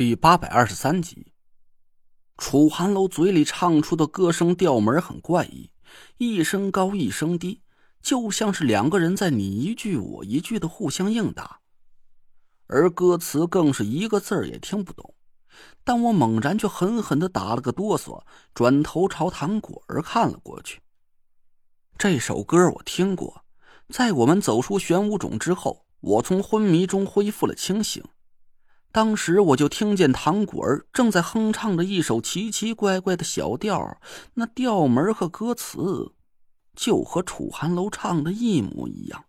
第八百二十三集，楚寒楼嘴里唱出的歌声调门很怪异，一声高一声低，就像是两个人在你一句我一句的互相应答，而歌词更是一个字儿也听不懂。但我猛然却狠狠的打了个哆嗦，转头朝唐果儿看了过去。这首歌我听过，在我们走出玄武冢之后，我从昏迷中恢复了清醒。当时我就听见唐果儿正在哼唱着一首奇奇怪怪的小调，那调门和歌词就和楚寒楼唱的一模一样。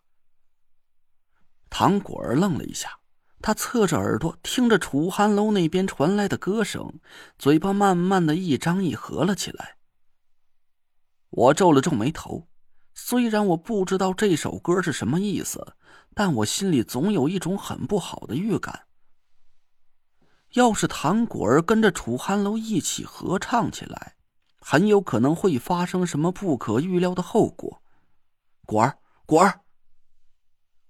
唐果儿愣了一下，他侧着耳朵听着楚寒楼那边传来的歌声，嘴巴慢慢的一张一合了起来。我皱了皱眉头，虽然我不知道这首歌是什么意思，但我心里总有一种很不好的预感。要是唐果儿跟着楚寒楼一起合唱起来，很有可能会发生什么不可预料的后果。果儿，果儿！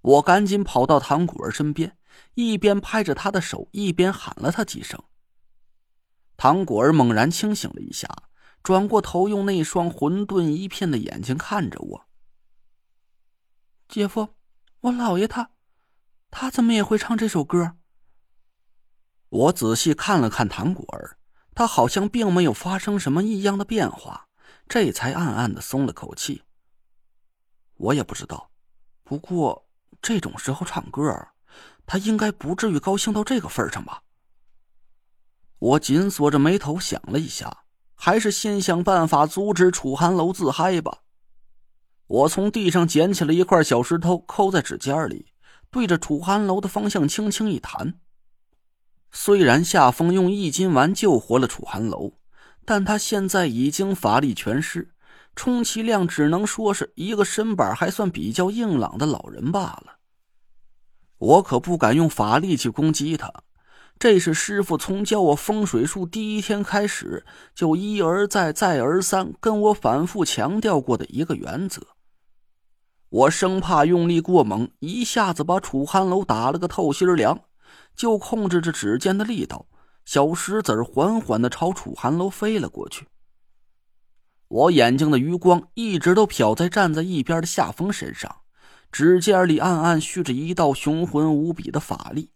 我赶紧跑到唐果儿身边，一边拍着他的手，一边喊了他几声。唐果儿猛然清醒了一下，转过头，用那双混沌一片的眼睛看着我。姐夫，我姥爷他，他怎么也会唱这首歌？我仔细看了看唐果儿，他好像并没有发生什么异样的变化，这才暗暗的松了口气。我也不知道，不过这种时候唱歌，他应该不至于高兴到这个份上吧。我紧锁着眉头想了一下，还是先想办法阻止楚寒楼自嗨吧。我从地上捡起了一块小石头，扣在指尖里，对着楚寒楼的方向轻轻一弹。虽然夏风用易筋丸救活了楚寒楼，但他现在已经法力全失，充其量只能说是一个身板还算比较硬朗的老人罢了。我可不敢用法力去攻击他，这是师傅从教我风水术第一天开始就一而再、再而三跟我反复强调过的一个原则。我生怕用力过猛，一下子把楚寒楼打了个透心凉。就控制着指尖的力道，小石子缓缓的朝楚寒楼飞了过去。我眼睛的余光一直都瞟在站在一边的夏风身上，指尖里暗暗蓄着一道雄浑无比的法力。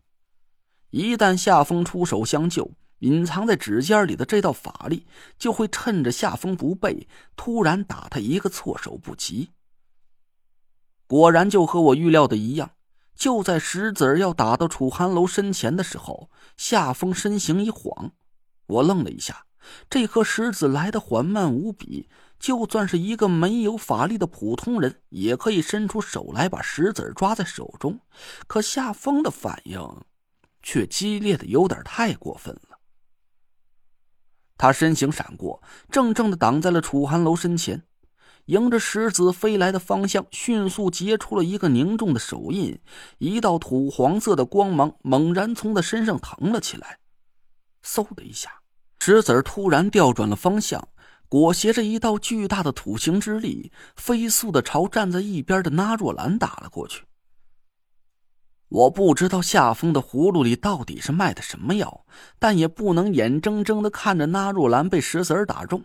一旦夏风出手相救，隐藏在指尖里的这道法力就会趁着夏风不备，突然打他一个措手不及。果然，就和我预料的一样。就在石子儿要打到楚寒楼身前的时候，夏风身形一晃，我愣了一下。这颗石子来的缓慢无比，就算是一个没有法力的普通人，也可以伸出手来把石子抓在手中。可夏风的反应，却激烈的有点太过分了。他身形闪过，正正的挡在了楚寒楼身前。迎着石子飞来的方向，迅速结出了一个凝重的手印，一道土黄色的光芒猛然从他身上腾了起来。嗖的一下，石子突然调转了方向，裹挟着一道巨大的土形之力，飞速的朝站在一边的纳若兰打了过去。我不知道夏风的葫芦里到底是卖的什么药，但也不能眼睁睁的看着纳若兰被石子打中。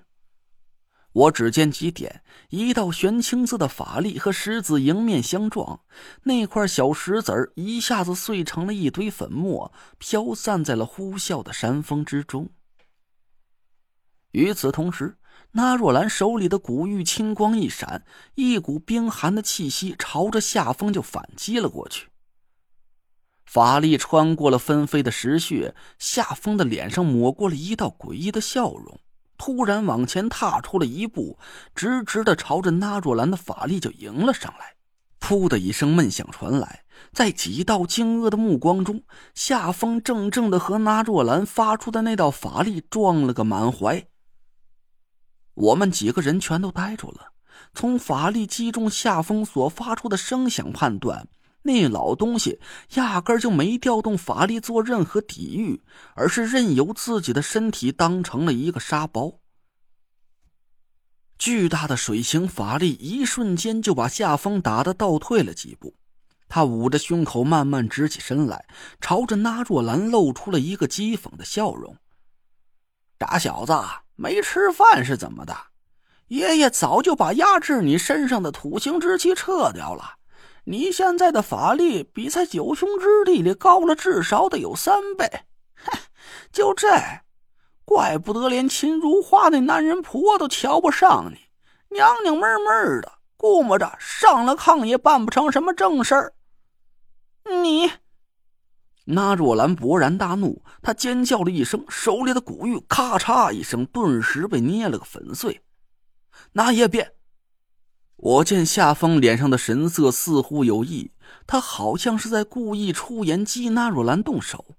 我只见几点，一道玄青色的法力和石子迎面相撞，那块小石子一下子碎成了一堆粉末，飘散在了呼啸的山峰之中。与此同时，那若兰手里的古玉青光一闪，一股冰寒的气息朝着夏风就反击了过去。法力穿过了纷飞的石屑，夏风的脸上抹过了一道诡异的笑容。突然往前踏出了一步，直直的朝着纳若兰的法力就迎了上来。噗的一声闷响传来，在几道惊愕的目光中，夏风正正的和纳若兰发出的那道法力撞了个满怀。我们几个人全都呆住了，从法力击中夏风所发出的声响判断。那老东西压根就没调动法力做任何抵御，而是任由自己的身体当成了一个沙包。巨大的水形法力一瞬间就把夏风打得倒退了几步，他捂着胸口，慢慢直起身来，朝着那若兰露出了一个讥讽的笑容：“傻小子，没吃饭是怎么的？爷爷早就把压制你身上的土星之气撤掉了。你现在的法力比在九雄之地里高了至少得有三倍。哼，就这，怪不得连秦如花那男人婆都瞧不上你，娘娘闷闷的，估摸着上了炕也办不成什么正事儿。”你，那若兰勃然大怒，她尖叫了一声，手里的古玉咔嚓一声，顿时被捏了个粉碎。那也别！我见夏风脸上的神色似乎有意，他好像是在故意出言激那若兰动手。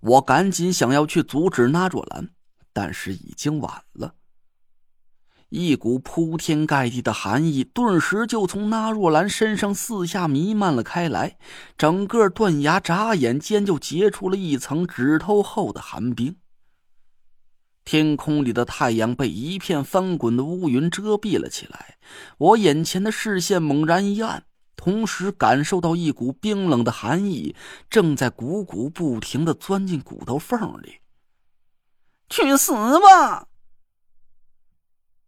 我赶紧想要去阻止那若兰，但是已经晚了。一股铺天盖地的寒意顿时就从那若兰身上四下弥漫了开来，整个断崖眨眼间就结出了一层指头厚的寒冰。天空里的太阳被一片翻滚的乌云遮蔽了起来，我眼前的视线猛然一暗，同时感受到一股冰冷的寒意正在汩汩不停的钻进骨头缝里。去死吧！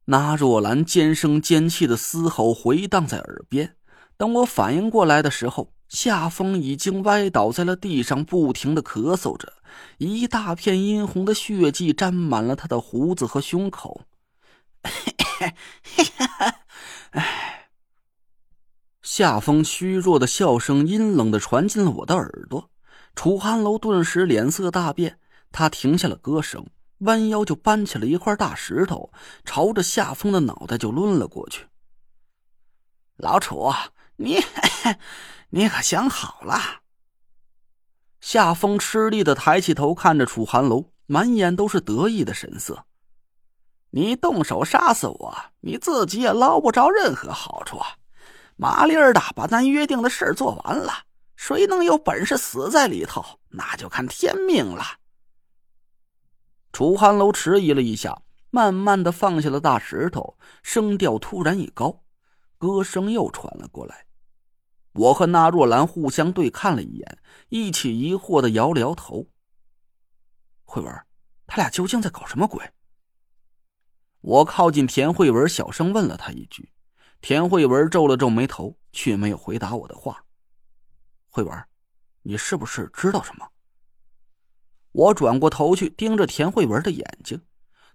那若兰尖声尖气的嘶吼回荡在耳边。等我反应过来的时候，夏风已经歪倒在了地上，不停的咳嗽着，一大片殷红的血迹沾满了他的胡子和胸口。夏风虚弱的笑声阴冷的传进了我的耳朵，楚寒楼顿时脸色大变，他停下了歌声。弯腰就搬起了一块大石头，朝着夏风的脑袋就抡了过去。老楚，你你可想好了？夏风吃力的抬起头，看着楚寒楼，满眼都是得意的神色。你动手杀死我，你自己也捞不着任何好处。麻利儿的把咱约定的事做完了，谁能有本事死在里头，那就看天命了。楚寒楼迟疑了一下，慢慢的放下了大石头，声调突然一高，歌声又传了过来。我和那若兰互相对看了一眼，一起疑惑的摇了摇头。慧文，他俩究竟在搞什么鬼？我靠近田慧文，小声问了他一句。田慧文皱了皱眉头，却没有回答我的话。慧文，你是不是知道什么？我转过头去，盯着田慧文的眼睛。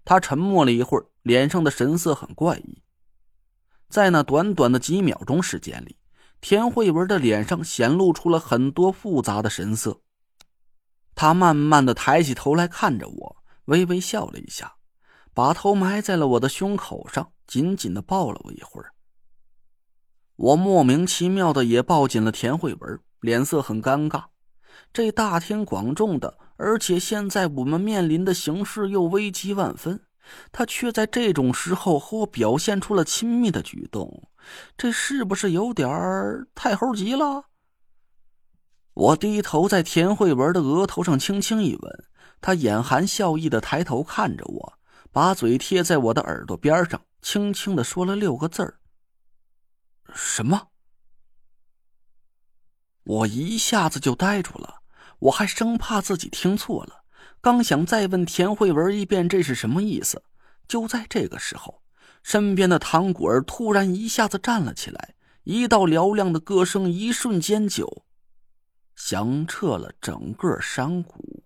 他沉默了一会儿，脸上的神色很怪异。在那短短的几秒钟时间里，田慧文的脸上显露出了很多复杂的神色。他慢慢的抬起头来看着我，微微笑了一下，把头埋在了我的胸口上，紧紧的抱了我一会儿。我莫名其妙的也抱紧了田慧文，脸色很尴尬。这大庭广众的。而且现在我们面临的形势又危机万分，他却在这种时候和我表现出了亲密的举动，这是不是有点儿太猴急了？我低头在田慧文的额头上轻轻一吻，他眼含笑意的抬头看着我，把嘴贴在我的耳朵边上，轻轻的说了六个字儿：“什么？”我一下子就呆住了。我还生怕自己听错了，刚想再问田慧文一遍这是什么意思，就在这个时候，身边的唐果儿突然一下子站了起来，一道嘹亮的歌声一瞬间就响彻了整个山谷。